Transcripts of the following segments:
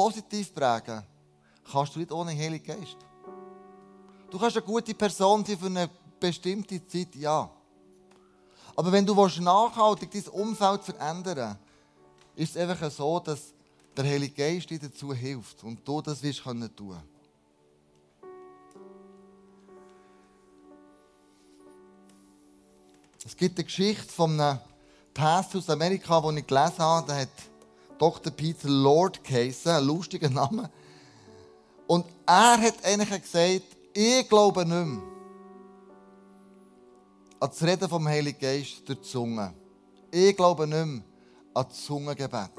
positiv prägen, kannst du nicht ohne Heiligen Geist. Du kannst eine gute Person sein für eine bestimmte Zeit, ja. Aber wenn du nachhaltig dein Umfeld verändern willst, ist es einfach so, dass der Heilige Geist dir dazu hilft und du das wirst können tun. Es gibt eine Geschichte von einem Pastor aus Amerika, den ich gelesen habe. Der hat Dr. Peter Lord geheißen, ein lustiger Name. Und er hat eigentlich gesagt, ich glaube nicht mehr an das Reden vom Heiligen Geist durch die Zunge. Ich glaube nicht mehr an das Zungengebet.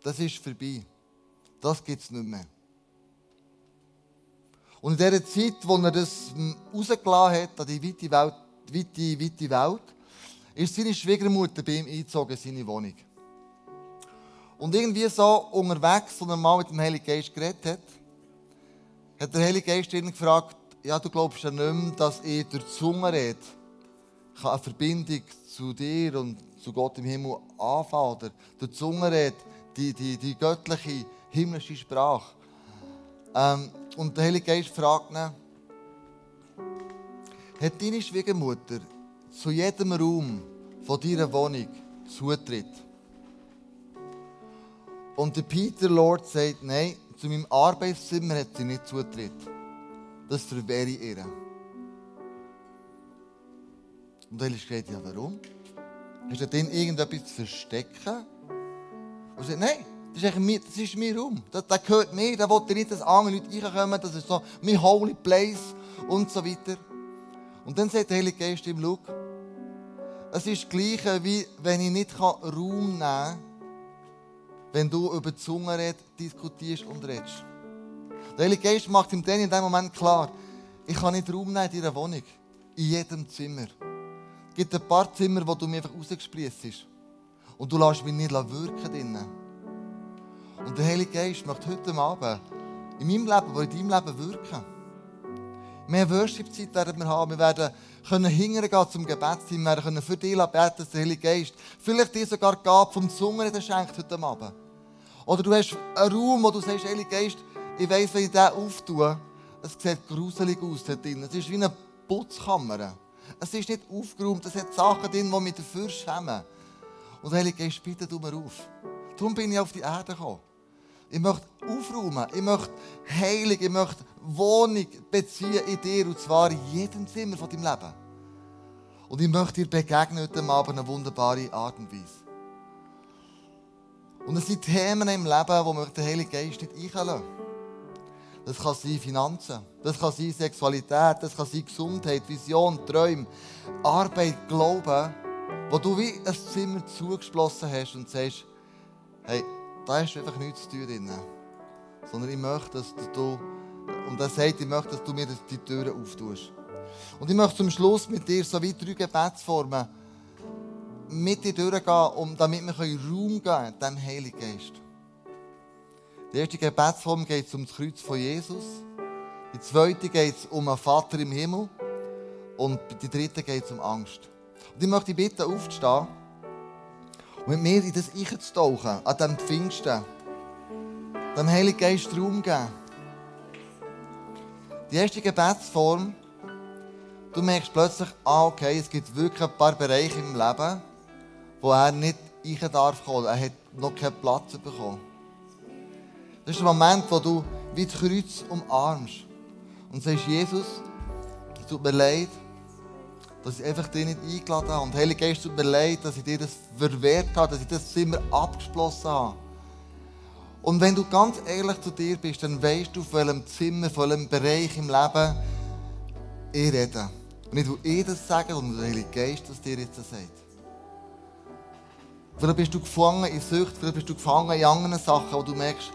Das ist vorbei. Das gibt es nicht mehr. Und in dieser Zeit, wo er das rausgelassen hat, an die weite Welt, weite, weite Welt, ist seine Schwiegermutter bei ihm eingezogen in seine Wohnung. Und irgendwie so unterwegs, als er mal mit dem Heiligen Geist geredet hat, hat der Heilige Geist ihn gefragt, ja, du glaubst ja nicht mehr, dass ich durch die Zunge rede, kann eine Verbindung zu dir und zu Gott im Himmel anfangen. Oder durch die Zunge rede, die, die, die göttliche, himmlische Sprache. Ähm, und der Heilige Geist fragt ihn, hat deine Schwiegermutter zu jedem Raum von deiner Wohnung Zutritt? Und der Peter Lord sagt, nein, zu meinem Arbeitszimmer hat sie nicht Zutritt. Das verwehre ich ihr. Und dann ist gesagt, ja warum? Hast du denn irgendetwas zu verstecken? Und sie sagt, nein, das ist, mein, das ist mein Raum. Das, das gehört mir. Da will nicht, dass andere Leute reinkommen. Das ist so mein holy place und so weiter. Und dann sagt der Heilige Geist ihm, schau, es ist das Gleiche, wie wenn ich nicht Raum nehmen kann, wenn du über die Zunge redest, diskutierst und redest. Der Heilige Geist macht ihm dann in dem Moment klar, ich kann nicht Raum nehmen in deiner Wohnung. In jedem Zimmer. Es gibt ein paar Zimmer, wo du mir einfach rausgesprießt Und du lässt mich nicht wirken drinnen. Und der Heilige Geist möchte heute Abend in meinem Leben, wo in deinem Leben wirken. Mehr Worship-Zeit werden wir haben. Wir werden können hingehen zum Gebetsteam. Wir werden für dich beten, dass der Heilige Geist vielleicht dir sogar Gabe vom Zungen schenkt heute Abend. Oder du hast einen Raum, wo du sagst, Heilige Geist, ich weiss, wenn ich den auftue, es sieht gruselig aus dort drin. Es ist wie eine Putzkammer. Es ist nicht aufgeräumt, es hat Sachen drin, die mich dafür schämen. Und der Heilige Geist, bitte du mir auf. Darum bin ich auf die Erde gekommen. Ich möchte aufräumen, ich möchte heilig, ich möchte Wohnung beziehen in dir, und zwar in jedem Zimmer von deinem Leben. Und ich möchte dir begegnen heute Abend eine wunderbare Art und Weise. Und es sind Themen im Leben, wo wir den Heiligen Geist nicht einlassen. Das kann sein Finanzen, das kann sein Sexualität, das kann sein Gesundheit, Vision, Träume, Arbeit, Glauben, wo du wie ein Zimmer zugeschlossen hast und sagst, hey, da du einfach nichts zu tun drin. Sondern ich möchte, dass du, und er sagt, ich möchte, dass du mir die Türen auftust. Und ich möchte zum Schluss mit dir so wie drei Gebetsformen mit dir durchgehen, um, damit wir Raum geben können, dem Heiligen Geist. Die erste Gebetsform geht um das Kreuz von Jesus. Die zweite geht um einen Vater im Himmel. Und die dritte geht um Angst. Und ich möchte dich bitten, aufzustehen mit mir in das Ich zu tauchen, an diesem Pfingsten, dem Heiligen Geist Raum geben. Die erste Gebetsform, du merkst plötzlich, ah, okay, es gibt wirklich ein paar Bereiche im Leben, wo er nicht ich darf kommen. Er hat noch keinen Platz bekommen. Das ist der Moment, wo du wie das Kreuz umarmst und sagst, Jesus, es tut mir leid, dass ich einfach dich nicht eingeladen habe. Und Heilige Geist, tut mir leid, dass ich dir das verwehrt habe, dass ich das Zimmer abgeschlossen habe. Und wenn du ganz ehrlich zu dir bist, dann weißt du, von welchem Zimmer, von welchem Bereich im Leben ich rede. Und nicht, wo ich das sage, sondern der Heilige Geist, das dir jetzt sagt. Vielleicht bist du gefangen in Sucht, vielleicht bist du gefangen in anderen Sachen, wo du merkst,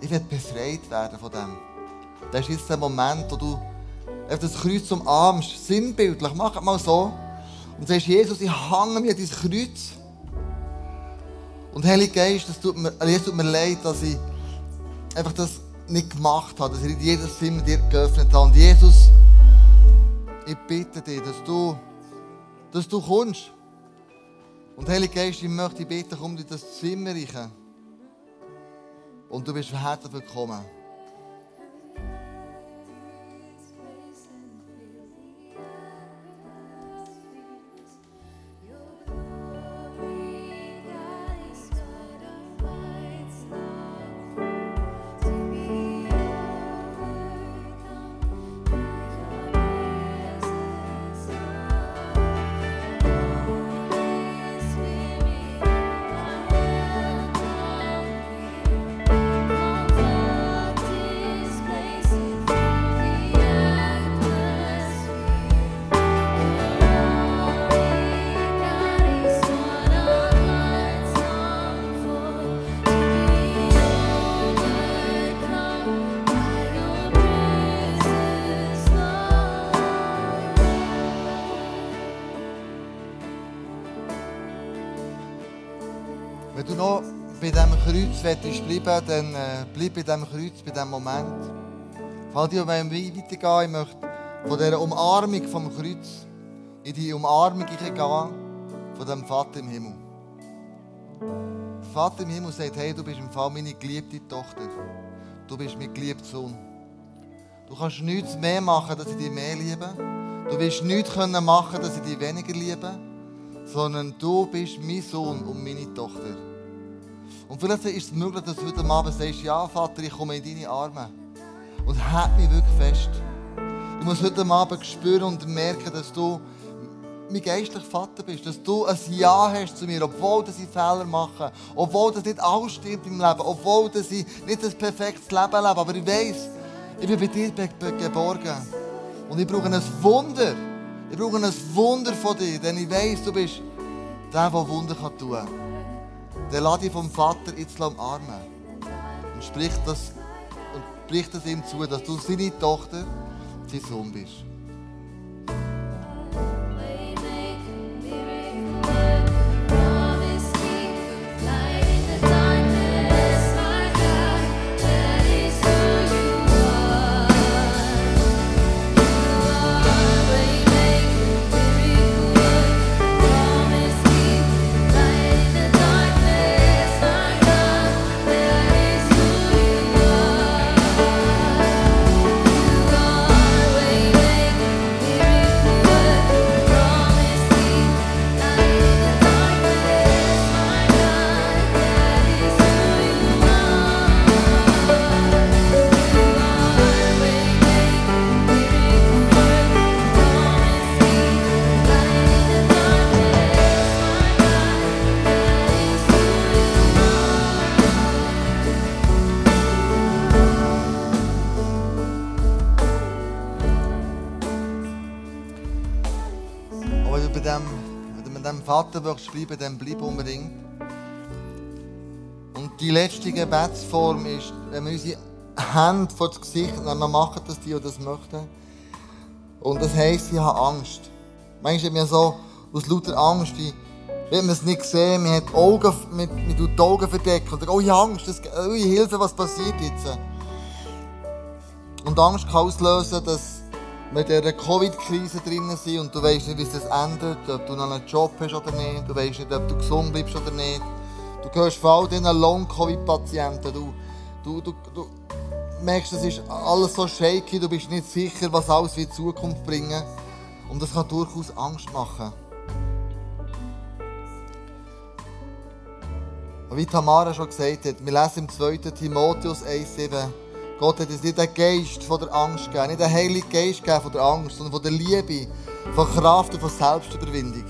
ich werde befreit werden von dem. Das ist jetzt der Moment, wo du das Kreuz umarmst, sinnbildlich, mach mal so. Und sagst, Jesus, ich hange mir dein Kreuz. Und Heilige Geist, es tut mir, es tut mir leid, dass ich einfach das nicht gemacht habe, dass ich nicht jedes Zimmer dir geöffnet habe. Und Jesus, ich bitte dich, dass du, dass du kommst. Und Heilige Geist, ich möchte dich bitten, komm in das Zimmer rein. Und du bist herzlich willkommen. Kreuz willst bleiben dann äh, bleib bei diesem Kreuz, bei diesem Moment. Fall dir, wenn weitergehen, ich möchte von dieser Umarmung vom Kreuz in die Umarmung gehen von dem Vater im Himmel. Der Vater im Himmel sagt, hey, du bist im Fall meine geliebte Tochter. Du bist mein geliebter Sohn. Du kannst nichts mehr machen, dass ich dich mehr liebe. Du wirst nichts machen dass ich dich weniger liebe. Sondern du bist mein Sohn und meine Tochter. Und vielleicht ist es möglich, dass du heute Abend sagst, ja Vater, ich komme in deine Arme. Und halt mich wirklich fest. Ich muss heute Abend spüren und merken, dass du mein geistlicher Vater bist. Dass du ein Ja hast zu mir, obwohl dass ich Fehler mache. Obwohl das nicht alles stimmt im Leben. Obwohl dass ich nicht ein perfektes Leben lebe. Aber ich weiß, ich bin bei dir geborgen. Und ich brauche ein Wunder. Ich brauche ein Wunder von dir. Denn ich weiß, du bist der, der Wunder tun kann. Dann lade ich vom Vater jetzt umarmen. Und sprich das, und sprich das ihm zu, dass du seine Tochter, sein Sohn bist. Vater willst bleiben dann bleib unbedingt. Und die letzte Gebetsform ist, wenn wir unsere Hände vor das Gesicht nehmen, wir machen das, die, die das möchten. Und das heisst, ich habe Angst. Manchmal hat man so aus lauter Angst, wie, wenn man es nicht sehen, man hat die Augen, man, man tut die Augen verdecken und sagt, oh, ich habe Angst, das, oh, ich Hilfe, was passiert jetzt? Und Angst kann auslösen, dass in dieser Covid-Krise drinnen sind und du weißt nicht, wie es endet, ob du noch einen Job hast oder nicht, du weißt nicht, ob du gesund bleibst oder nicht. Du hörst von all diesen Long-Covid-Patienten, du, du, du, du merkst, es ist alles so shaky, du bist nicht sicher, was alles in Zukunft bringen Und das kann durchaus Angst machen. Wie Tamara schon gesagt hat, wir lesen im 2. Timotheus 1,7, Gott hat uns nicht den Geist von der Angst gegeben, nicht den Heiligen Geist gegeben von der Angst, sondern von der Liebe, von Kraft und von Selbstüberwindung.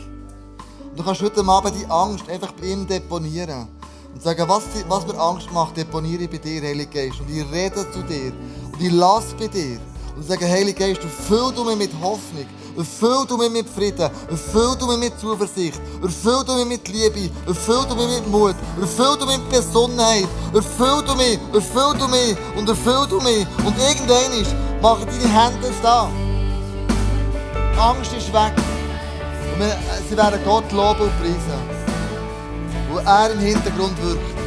Und du kannst heute Abend die Angst einfach bei ihm deponieren. Und sagen, was, was mir Angst macht, deponiere ich bei dir, Heiliger Geist. Und ich rede zu dir. Und ich lasse bei dir. Und sage, Heiliger Geist, erfüll du mich mit Hoffnung. Erfüll du mich mit Frieden. Erfüll du mich mit Zuversicht. Erfüll du mich mit Liebe. Erfüll du mich mit Mut. Erfüll du mich mit Besonnenheit. Erfüll du mich. Erfüll du mich. Und erfüll du mich. Und irgendwann machen deine Hände es da. Angst ist weg. Und wir, sie werden Gott loben und preisen. Wo er im Hintergrund wirkt.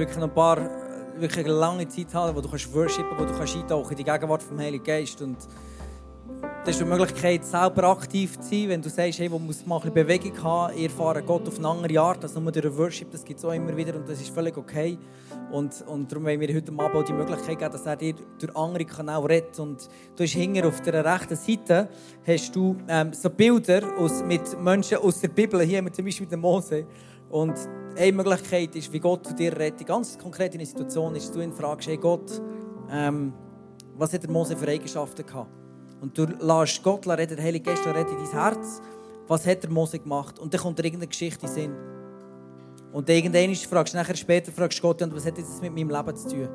Wirklich noch ein paar äh, wirklich eine lange Zeit haben, wo du kannst worshipen, wo du kannst eintauchen in die Gegenwart vom Heiligen Geist und das ist die Möglichkeit, selber aktiv zu sein, wenn du sagst, hey, wo muss mal ein Bewegung haben, ihr erfahrt Gott auf eine andere Art, als nur durch den Worship, das gibt es auch immer wieder und das ist völlig okay. Und, und darum wollen wir heute Abend auch die Möglichkeit geben, dass er dir durch andere Kanäle redet. Und du hast hinten auf der rechten Seite hast du, ähm, so Bilder aus, mit Menschen aus der Bibel, hier wir zum Beispiel den Mose. Und eine Möglichkeit ist, wie Gott zu dir redet, ganz konkret in einer Situation ist, du ihn fragst, hey Gott, ähm, was hat der Mose für Eigenschaften gehabt? Und du lässt Gott reden, der Heilige Geist redet in dein Herz, was hat der Mose gemacht? Und dann kommt dir irgendeine Geschichte in Sinn. Und irgendwann fragst du nachher später, fragst du Gott, was hat das mit meinem Leben zu tun?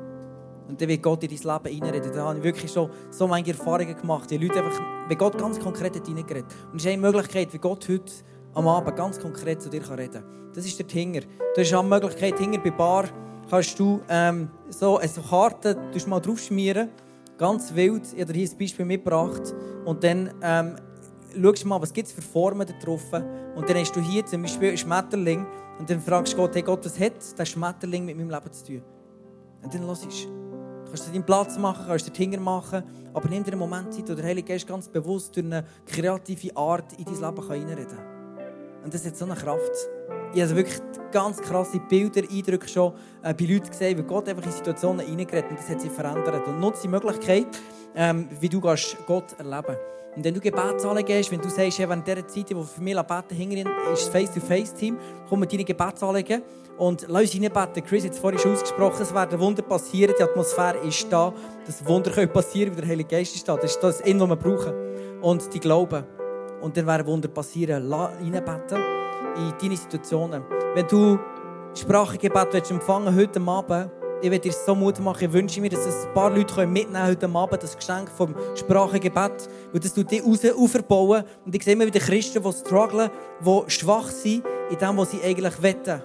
Und dann wird Gott in dein Leben reinreden. Da habe ich wirklich schon so manche Erfahrungen gemacht. Die Leute einfach, wie Gott ganz konkret hat reingeredet. Und es ist eine Möglichkeit, wie Gott heute am Abend ganz konkret zu dir reden kann. Das ist der. Du hast auch die Möglichkeit, Hinger bei Bar, kannst du ähm, so eine Karte mal draufschmieren. Ganz wild. Ich habe hier ein Beispiel mitgebracht. Und dann ähm, schaust du mal, was gibt es für Formen da drauf. Und dann hast du hier zum Beispiel einen Schmetterling. Und dann fragst du Gott, hey Gott, was hat der Schmetterling mit meinem Leben zu tun? Und dann hörst du. Du kannst deinen Platz machen, kannst den Hinger machen, aber nimm dir einen Moment Zeit, wo der Heilige Geist ganz bewusst durch eine kreative Art in dein Leben reinreden kann. Und das hat so eine Kraft. Ich habe wirklich ganz krasse Bilder, Eindrücke schon äh, bei Leuten gesehen, wie Gott einfach in Situationen reingeredet und das hat sie verändert. Und nutze die Möglichkeit, ähm, wie du kannst Gott erleben Und wenn du Gebetszahlen gehst, wenn du sagst, hey, während dieser Zeit, wo für mich beten hinterhin ist das Face-to-Face-Team, komm mit deinen Gebetsanliegen und lass uns reinbeten. Chris hat es vorhin schon ausgesprochen, es werden Wunder passieren, die Atmosphäre ist da, dass Wunder können passieren weil der Heilige Geist ist da. Das ist das, was wir brauchen. Und die Glauben. Und dann werden Wunder passieren. Reinbeten in deine Situationen. Wenn du Sprachengebet willst empfangen heute Abend, ich werde dir so Mut machen. Ich wünsche mir, dass ein paar Leute mitnehmen heute Abend, das Geschenk vom Sprachengebet. Weil das tut dich raus aufbauen. Und ich sehe immer wieder Christen, die strugglen, die schwach sind in dem, was sie eigentlich wetten.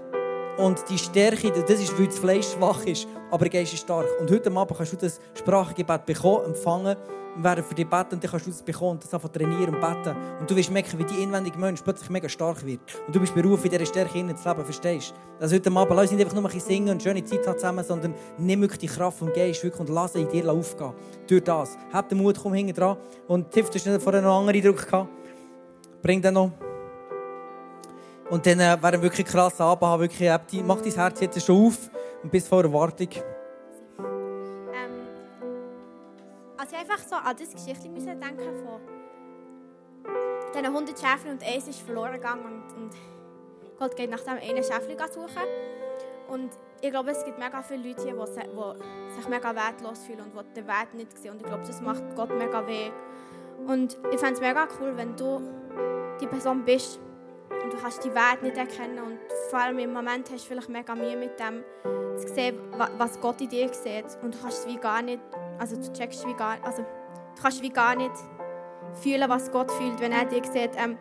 Und die Stärke, das ist, weil das Fleisch schwach ist, aber der Geist ist stark. Und heute Abend kannst du das Sprachengebet bekommen, empfangen, werden für dich beten und dann kannst du das bekommen und das einfach trainieren und beten. Und du wirst merken, wie die inwendige Mensch plötzlich mega stark wird. Und du bist berufen, in dieser Stärke hinein zu leben, verstehst du? Also heute Abend, lass uns nicht einfach nur ein bisschen singen und schöne Zeit haben zusammen, sondern nimm wirklich die Kraft vom Geist wirklich und lass in dir aufgehen. Durch das. Hab den Mut, komm hinten dran. Und Tiff, du hast vorher noch einen anderen Eindruck gehabt. Bring den noch. Und dann äh, wäre wirklich krass Abend wirklich, äh, mach dein Herz jetzt schon auf und bis vor Erwartung. An das Geschichte müssen denken von diesen 100 Schäfchen und eins ist verloren gegangen und, und Gott geht nach dem einen Schäfchen suchen. Und ich glaube, es gibt mega viele Leute hier, die, sich mega wertlos fühlen und die den Wert nicht sehen. Und ich glaube, das macht Gott mega weh. Und ich fände es mega cool, wenn du die Person bist und du kannst die Wert nicht erkennen und vor allem im Moment hast du vielleicht mega Mühe mit dem, zu sehen, wa- was Gott in dir sieht und du kannst es wie gar nicht, also du checkst wie gar, also du kannst wie gar nicht fühlen, was Gott fühlt, wenn er dir sieht. Ähm,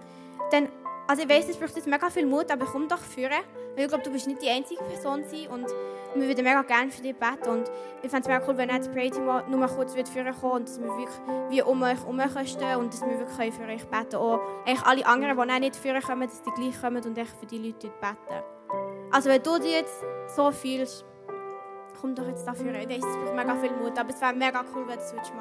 dann, also ich weiß, es braucht jetzt mega viel Mut, aber komm doch führen, weil ich glaube, du bist nicht die einzige Person sein und wir würden mega gerne für dich beten und ich fände es mega cool, wenn er das Pray-Team mal nur mal kurz führen kommen und dass wir wirklich wie um euch herum können stehen und dass wir wirklich können für euch beten Auch eigentlich alle anderen, die auch nicht führen kommen, dass die gleich kommen und echt für die Leute beten. Also wenn du dich jetzt so fühlst, komm doch jetzt dafür. Ich weiß, es braucht mega viel Mut, aber es wäre mega cool, wenn du es würdest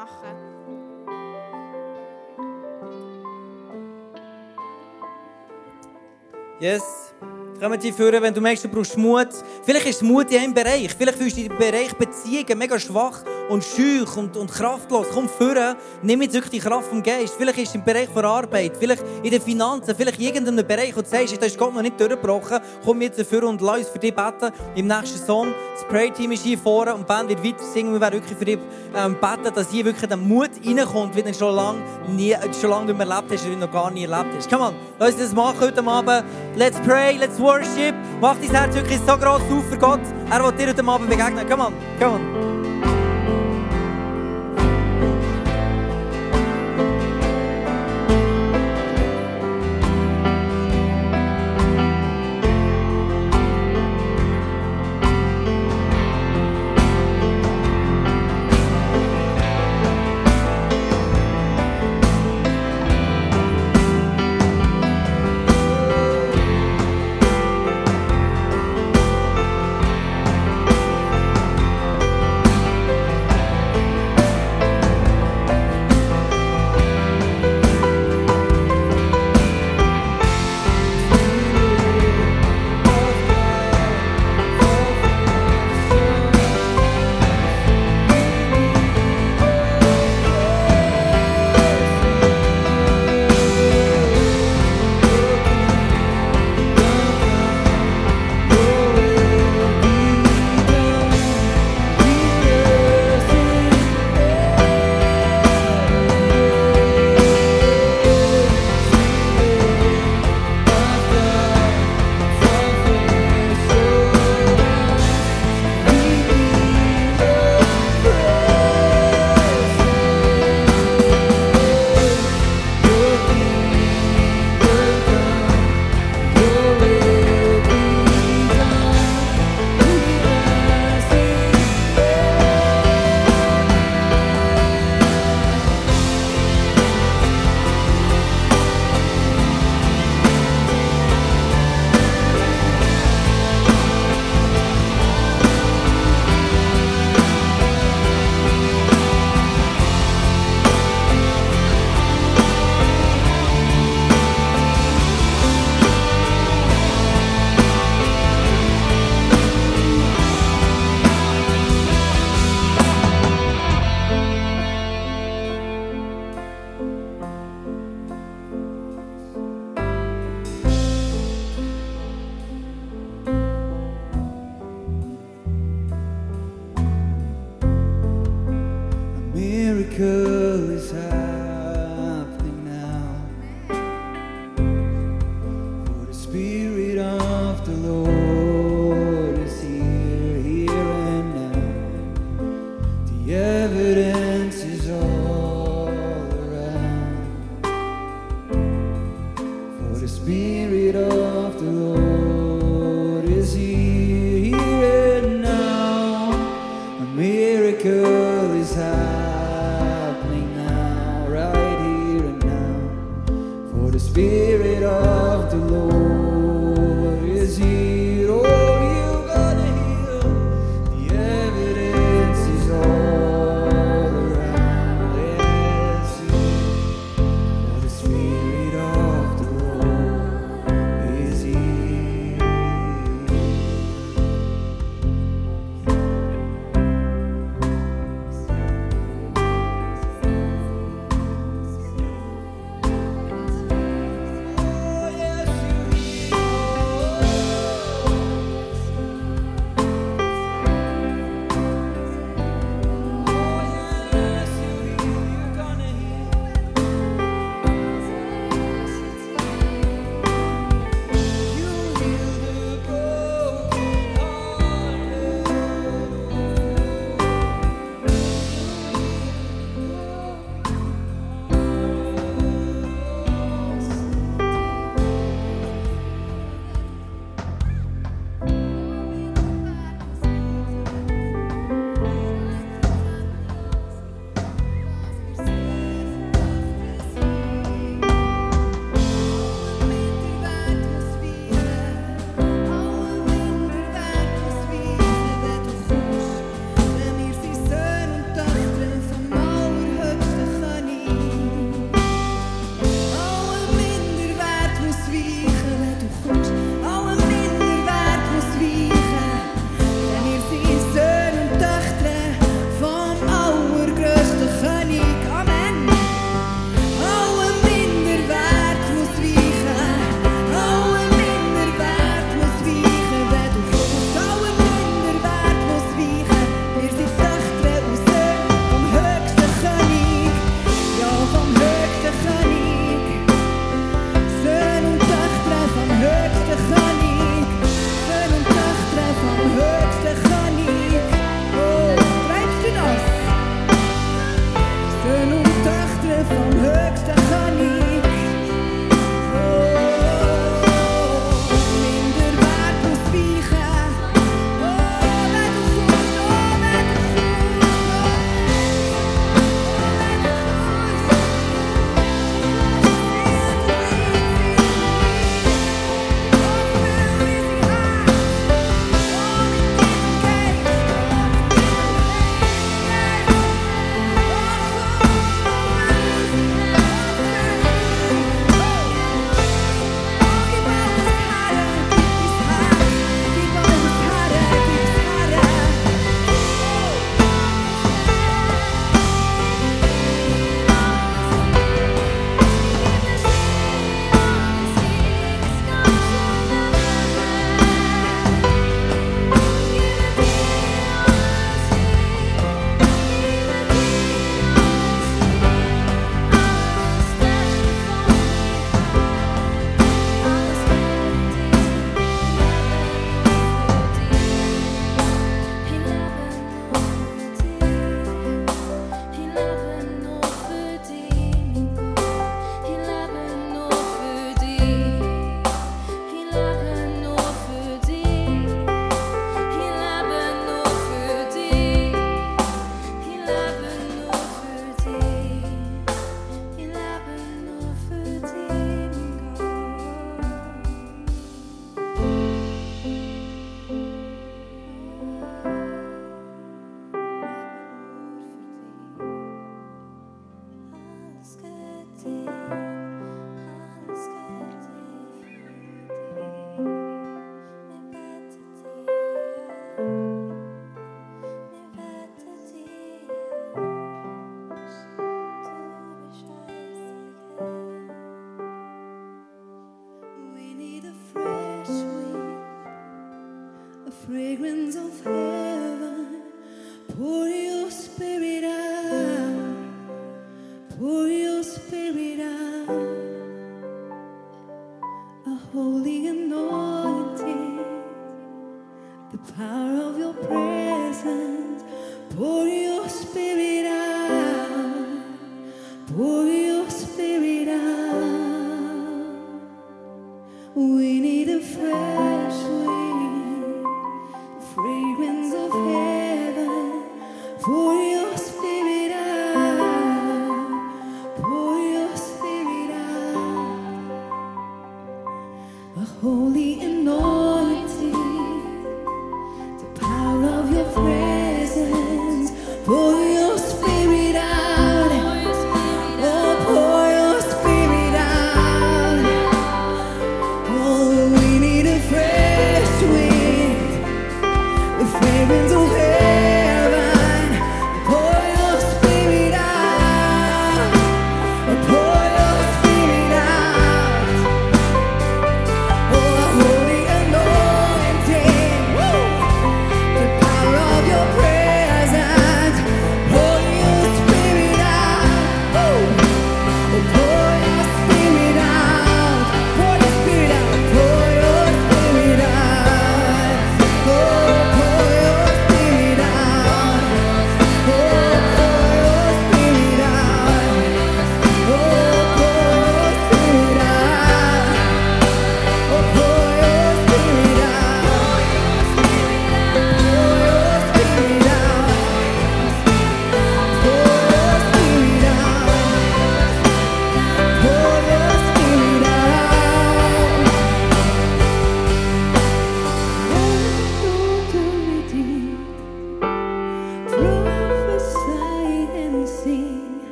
Yes. Kommen die führen, wenn du merkst, du brauchst Mut. Vielleicht ist Mut in einem Bereich. Vielleicht fühlst du im Bereich Beziehungen mega schwach und schüch und, und kraftlos. Komm führen, nimm jetzt wirklich die Kraft vom Geist. Vielleicht ist es im Bereich der Arbeit, vielleicht in den Finanzen, vielleicht in irgendeinem Bereich, wo du sagst, da ist Gott noch nicht durchgebrochen. Komm jetzt dafür und lass uns für dich beten. Im nächsten Song, das Pray-Team ist hier vorne und die Band wird weiter singen. Wir werden wirklich für dich ähm, beten, dass hier wirklich der Mut reinkommt, wie du schon lange, nie, schon lange nicht mehr erlebt hast, du noch gar nie erlebt hast. Come on, lass uns das machen heute Abend. Let's pray, let's worship. Mach dein Herz wirklich so groß auf für Gott. Er will dir heute Abend begegnen. Come on, come on. Fragrance of heaven. Pour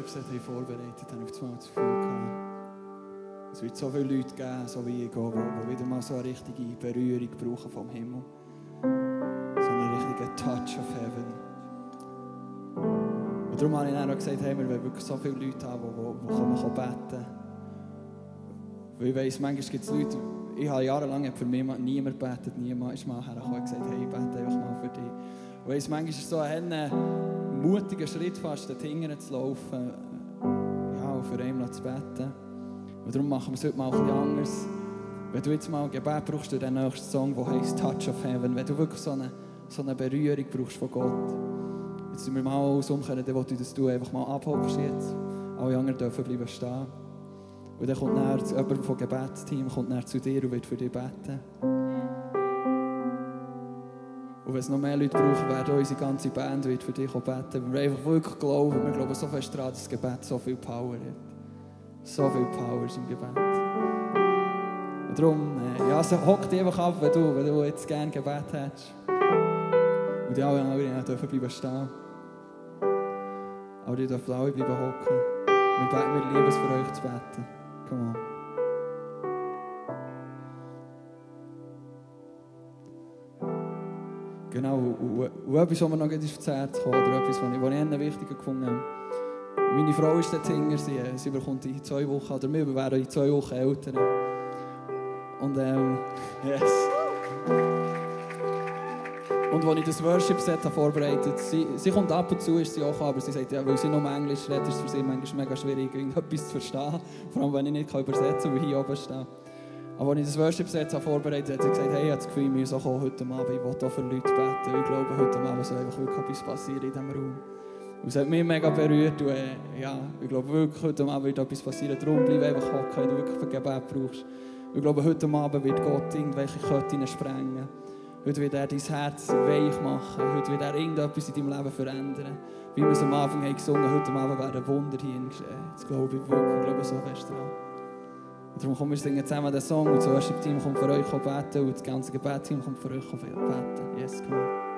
Worship-Set vorbereitet haben, auf einmal das Gefühl gehabt, es wird so viele Leute geben, so wie ich, die, wieder mal so eine richtige Berührung brauchen vom Himmel. So einen richtigen Touch of Heaven. Und darum habe ich dann auch gesagt, hey, wir wollen wirklich so viele Leute haben, die, die, die kommen, beten Weil ich weiss, manchmal gibt es Leute, ich habe jahrelang für mich niemand gebetet, niemand ist mal hergekommen und gesagt, hey, ich bete einfach mal für dich. Und ich weiss, manchmal ist es so ein mutiger Schritt fast, dort hinten zu laufen, ja, und für einen zu beten. Und darum machen wir es heute mal bisschen anders. Wenn du jetzt mal ein Gebet brauchst, durch den nächsten Song, der heisst Touch of Heaven, wenn du wirklich so eine, so eine Berührung brauchst von Gott, jetzt sind wir mal alles umkehren, dann will ich, dass du einfach mal abhobst jetzt. Alle anderen dürfen bleiben stehen. Und dann kommt näher, jemand vom Gebetsteam kommt näher zu dir und wird für dich beten. Und wenn es noch mehr Leute brauchen, werden unsere ganze Band wird für dich beten. Wir einfach wirklich glauben, wir glauben so fest daran, dass das Gebet so viel Power hat. So viel Power ist im Gebet. Und darum, äh, ja, also hock dich einfach ab, wenn du, wenn du jetzt gerne Gebet hättest. Und die alle anderen dürfen bleiben stehen. Aber die dürfen alle bleiben hocken. Wir beten, wir lieben es für euch zu beten. Come on. Genau, und, und, etwas, was mir noch aufs Herz kam, oder etwas, was ich, was ich wichtiger gefunden habe. Meine Frau ist dort hinter, sie, sie bekommt in zwei Wochen, oder wir werden in zwei Wochen Eltern. Und ähm, yes. Und als ich das Worship-Set vorbereitet sie, sie kommt ab und zu, ist sie auch aber sie sagt, ja, weil sie nur Englisch redet, ist es für sie manchmal mega schwierig, irgendetwas zu verstehen. Vor allem, wenn ich nicht übersetzen kann, weil ich hier oben stehe. Aber als ich das Worship-Set vorbereitet habe, hat sie gesagt, hey, ich habe das Gefühl, wir müssen auch heute Abend, ich will auch für Leute beten. Ich glaube, heute Abend soll einfach wirklich etwas passieren in diesem Raum. Und es hat mich mega berührt und äh, ja, ich glaube wirklich, heute Abend wird etwas passieren. Darum bleib einfach hocken, wenn du wirklich Gebet brauchst. Ich glaube, heute Abend wird Gott irgendwelche Ketten sprengen. Heute wird er dein Herz weich machen. Heute wird er irgendetwas in deinem Leben verändern. Wie wir es am Anfang haben gesungen heute Abend werden Wunder hier geschehen. Das glaube ich wirklich. Ich glaube so fest dran. Darum kommen wir singen zusammen den Song und das Worship-Team kommt für euch beten und das ganze Gebetsteam kommt für euch beten. Yes, come on.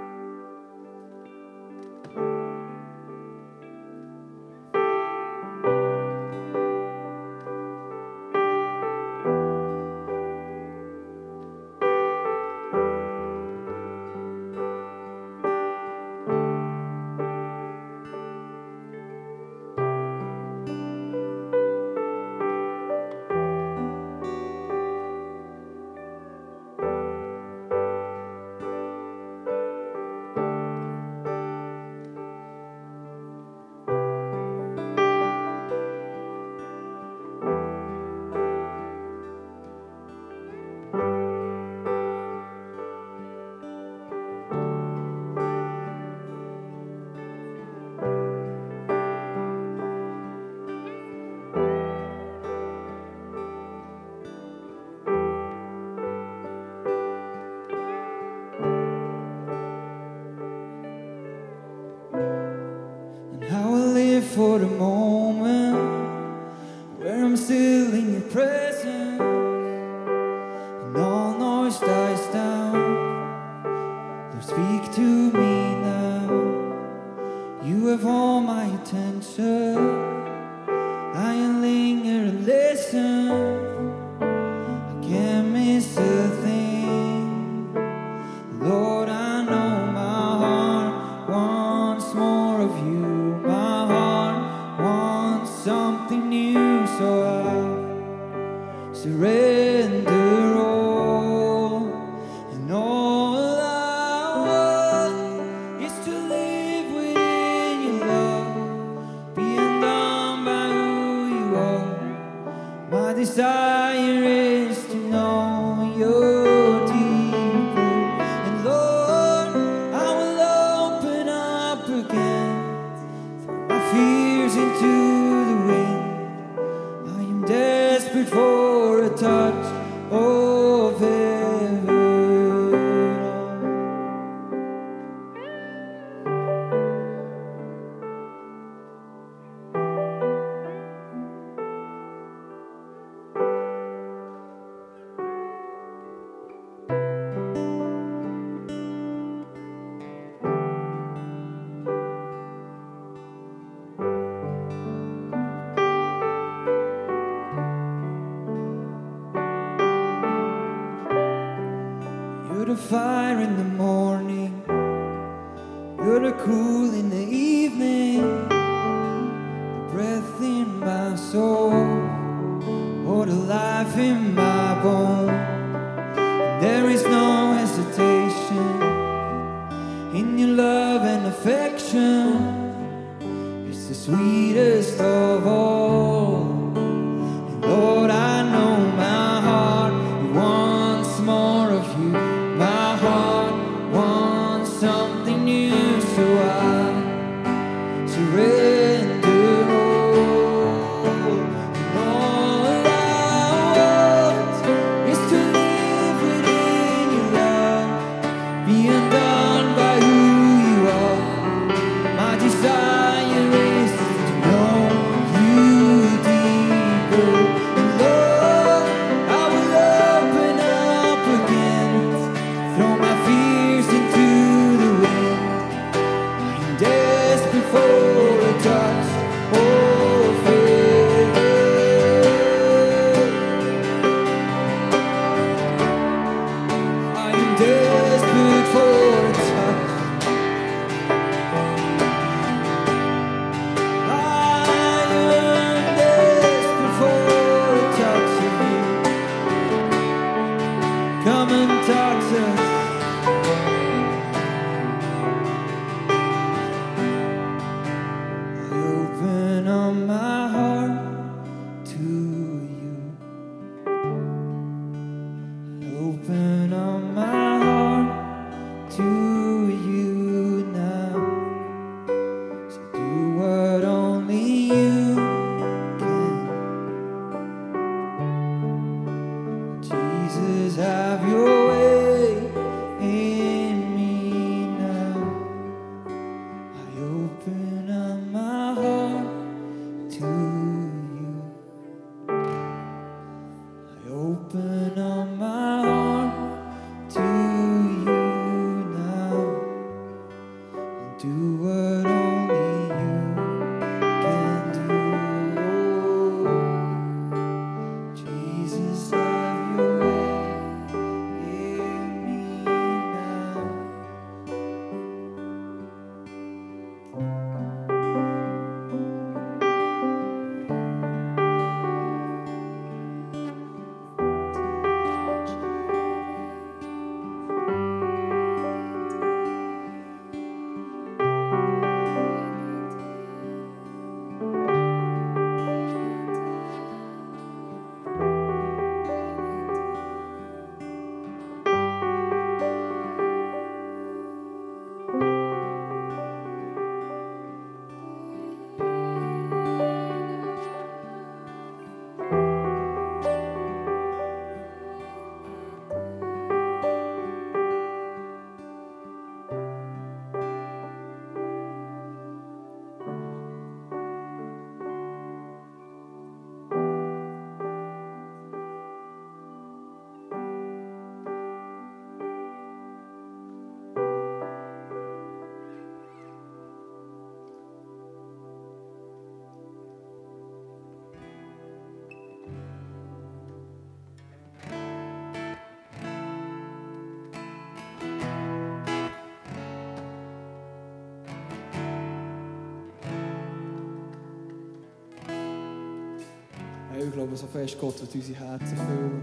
Ich glaube so fest, Gott wird unsere Herzen füllen.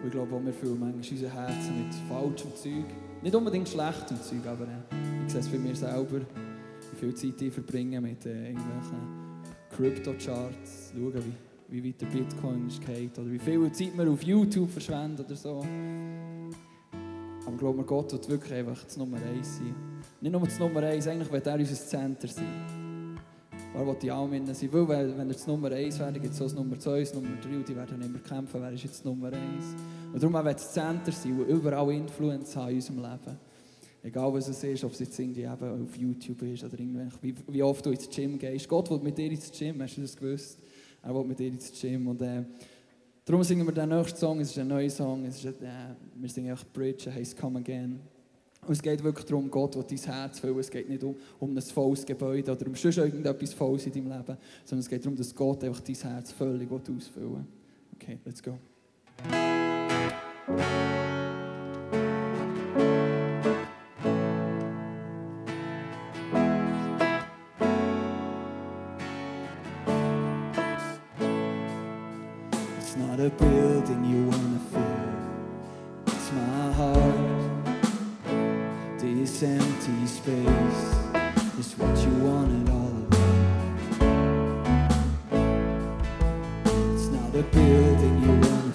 Und ich glaube auch, wir füllen manchmal unsere Herzen mit falschem Zeug. Nicht unbedingt schlechtem Zeug, aber äh, ich sehe es bei mir selber, wie viel Zeit ich verbringe mit äh, irgendwelchen Crypto-Charts, schauen, wie, wie weit der Bitcoin ist geht oder wie viel Zeit wir auf YouTube verschwenden oder so. Aber ich glaube Gott wird wirklich einfach das Nummer eins sein. Nicht nur das Nummer eins, eigentlich wird er unser Center sein. Wer will die Almen sein? Weil, wenn er das Nummer 1 wäre, gibt es das Nummer 2, das Nummer 3 und die werden immer kämpfen, wer ist jetzt Nummer 1. Und darum will das Center sein, das überall Influence hat in unserem Leben. Egal was es ist, ob es jetzt irgendwie eben auf YouTube ist oder irgendwie, wie, wie oft du ins Gym gehst. Gott will mit dir ins Gym, hast du das gewusst? Er will mit dir ins Gym. Und äh, darum singen wir den nächsten Song, es ist ein neuer Song, es ist äh, wir singen einfach Bridge, er heisst Come Again. Und es geht wirklich darum, Gott will dein Herz füllen. Es geht nicht um, um ein volles Gebäude oder um sonst irgendetwas Volles in deinem Leben, sondern es geht darum, dass Gott einfach dein Herz völlig ausfüllen will. Okay, let's go. the building you want.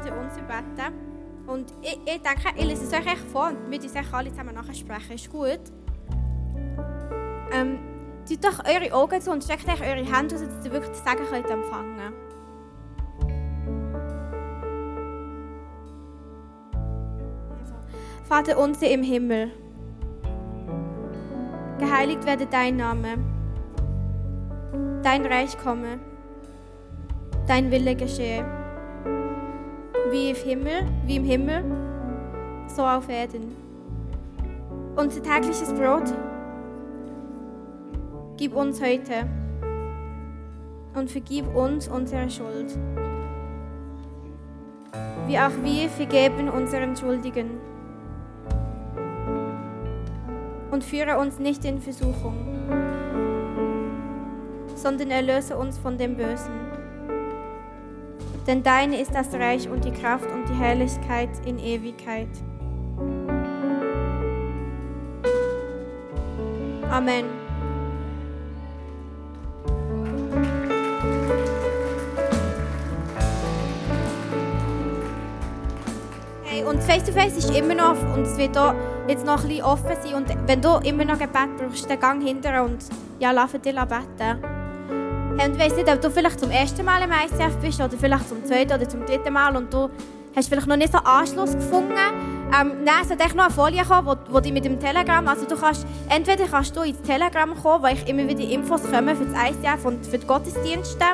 Das Vater unser beten. Und ich, ich denke, ich lese es euch echt vor und wir uns alle zusammen nachher sprechen. Ist gut? Ähm, tut doch eure Augen zu und steckt euch eure Hände aus, dass ihr wirklich das Sagen könnt empfangen also, Vater unser im Himmel, geheiligt werde dein Name, dein Reich komme, dein Wille geschehe, wie im Himmel, wie im Himmel, so auf Erden. Unser tägliches Brot gib uns heute und vergib uns unsere Schuld, wie auch wir vergeben unseren Schuldigen. Und führe uns nicht in Versuchung, sondern erlöse uns von dem Bösen. Denn dein ist das Reich und die Kraft und die Herrlichkeit in Ewigkeit. Amen. Hey, und Face-to-Face ist immer noch und es wird auch jetzt noch ein bisschen offen sein. Und wenn du immer noch Gebet brauchst, dann gang hinter und ja, lass dir beten. Hey, und ich weiss nicht, ob du vielleicht zum ersten Mal im ICF bist oder vielleicht zum zweiten oder zum dritten Mal und du hast vielleicht noch nicht so Anschluss gefunden. Ähm, nein, es hat noch eine Folie kommen, wo, wo mit dem Telegram, also du kannst, entweder kannst du ins Telegram kommen, wo ich immer wieder Infos komme für das ICF und für die Gottesdienste.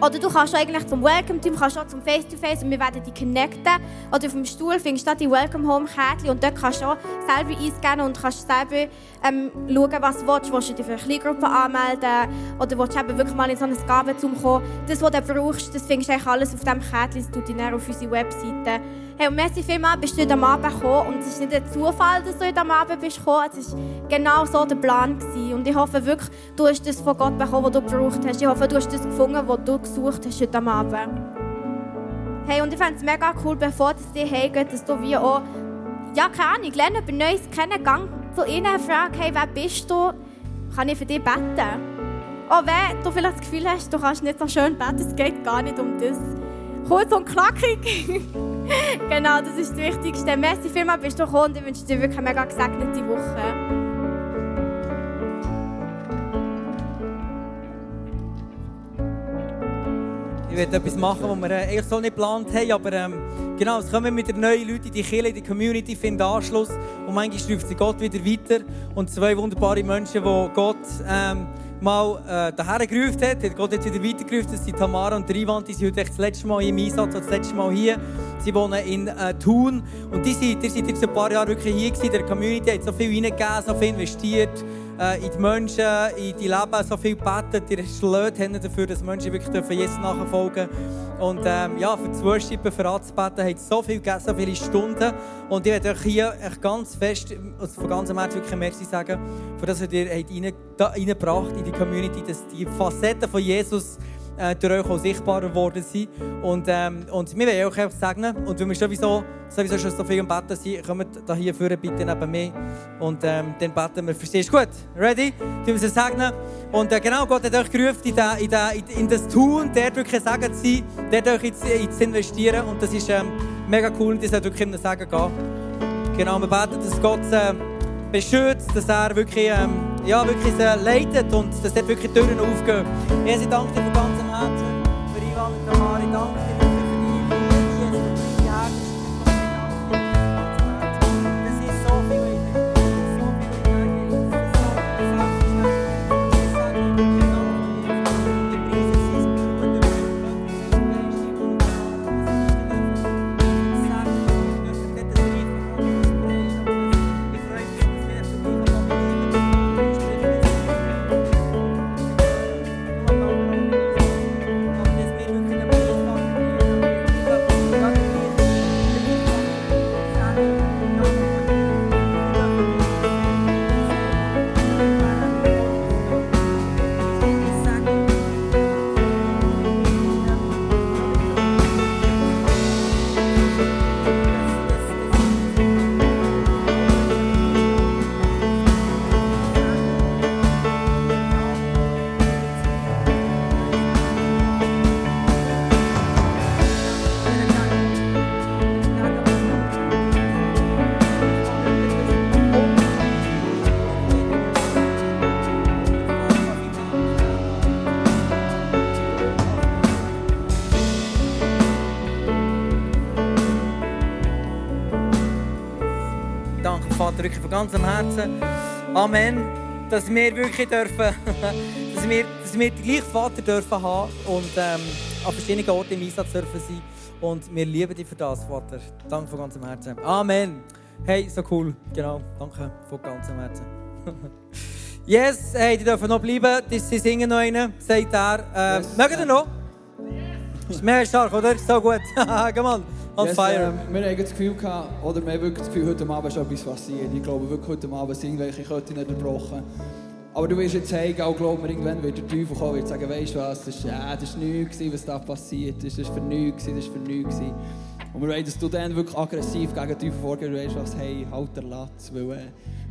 Oder du kannst eigentlich zum Welcome Team, kannst auch zum Face-to-Face und wir werden dich connecten. Oder auf dem Stuhl findest du die Welcome Home Kärtchen und dort kannst du auch selber einscannen und kannst selber ähm, schauen, was du willst. Willst du dich für eine Kleingruppe anmelden oder willst du eben wirklich mal in so eine Gabenzoom kommen? Das, was du brauchst, das findest du eigentlich alles auf diesem Kärtchen, das tut dich dann auf unsere Webseite. Hey, und merci vielmals, bist du heute Abend gekommen und es ist nicht ein Zufall, dass du heute Abend bist gekommen. Es war genau so der Plan. Gewesen. Und ich hoffe wirklich, du hast das von Gott bekommen, was du gebraucht hast. Ich hoffe, du hast das gefunden, was du gesucht hast heute Abend. Hey, und ich fände es mega cool, bevor es dir heimgeht, dass du wie auch, ja, keine Ahnung, lerne über Neues kennen, gang zu ihnen, frag, hey, wer bist du? Kann ich für dich beten? Auch wenn du vielleicht das Gefühl hast, du kannst nicht so schön beten, es geht gar nicht um das. Kurz und knackig. genau, das ist das Wichtigste. Merci vielmals, bist du gekommen und ich wünsche dir wirklich eine mega gesegnete Woche. Ich werde etwas machen, was wir äh, eigentlich so nicht geplant haben, aber ähm, genau, es kommen wieder neue Leute in die Kirche, in die Community, finden Anschluss und manchmal ruft sie Gott wieder weiter und zwei wunderbare Menschen, die Gott ähm, mal äh, daher hat, hat Gott jetzt wieder weitergerufen, das sind Tamara und Ivan, die sind heute das letzte Mal im Einsatz, das letzte Mal hier. Sie wohnen in äh, Thun und die sind, die sind jetzt ein paar Jahre wirklich hier gewesen, in der Community, hat so viel reingegeben, so viel investiert in die Menschen, in die Leben, so viel gebetet, ihr schlägt haben dafür, dass Menschen wirklich dürfen Jesus nachfolgen Und ähm, ja, für das Worshipen, für anzubeten, hat so viel gegeben, so viele Stunden. Und ich werde euch hier ganz fest, also von ganzem Herzen wirklich Merci sagen, für das ihr reingebracht in die Community, dass die Facetten von Jesus äh, durch euch auch sichtbarer geworden sind. Und, ähm, und wir wollen euch einfach segnen. Und wenn wir sowieso, sowieso schon so viel am Betten sind, kommt da hier vorne bitte neben mir. Und ähm, dann beten wir. Verstehst du gut? Ready? Wir sie segnen. Und äh, genau, Gott hat euch gerufen, in, der, in, der, in das Tun, dort wirklich Segen zu sein, dort euch jetzt investieren. Und das ist ähm, mega cool und das sollte wirklich in den Segen gehen. Genau, wir beten, dass Gott äh, beschützt, dass er wirklich, ähm, ja, wirklich äh, leitet und dass dort wirklich Türen aufgehen. Jesus, ich danke dir von ganzem Herzen für Ivan und Tamara. Ich danke ganzem Herzen. Amen. Dass wir wirklich dürfen, dass wir, dass wir den gleichen Vater dürfen haben und ähm, an verschiedenen Orten im Einsatz dürfen sein. Und wir lieben dich für das, Vater. Danke von ganzem Herzen. Amen. Hey, so cool. Genau. Danke von ganzem Herzen. yes, hey, die dürfen noch bleiben. Sie singen noch einen, sagt er. Ähm, Yes. Mögt ihr noch? Ist mehr stark, oder? So gut. Come on. On Yes, fire. ähm, wir haben das Gefühl gehabt, oder wir haben wirklich das Gefühl, heute Abend ist etwas passiert. Ich glaube wirklich, heute Abend sind irgendwelche Ketten nicht gebrochen. Aber du wirst jetzt sagen, auch glaub mir, irgendwann wird der Teufel kommen und sagen, weißt du was, das das ist nichts, was da passiert ist. Das war für nichts, das war für nichts. Und wir wollen, dass du dann wirklich aggressiv gegen den und weißt was, hey, halt den Latz, weil äh,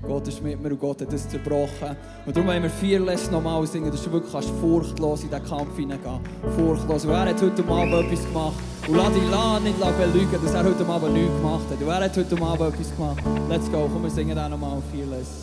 Gott ist mit mir und Gott hat das zerbrochen. Und darum wollen wir Fearless nochmal singen, dass du wirklich kannst furchtlos in diesen Kampf hineingehen Furchtlos. Hat heute Abend etwas gemacht. Und lass dich nicht la belügen, dass er heute Abend nichts gemacht hat. Und heute Abend etwas gemacht. Let's go, komm, wir singen auch nochmal Fearless. Together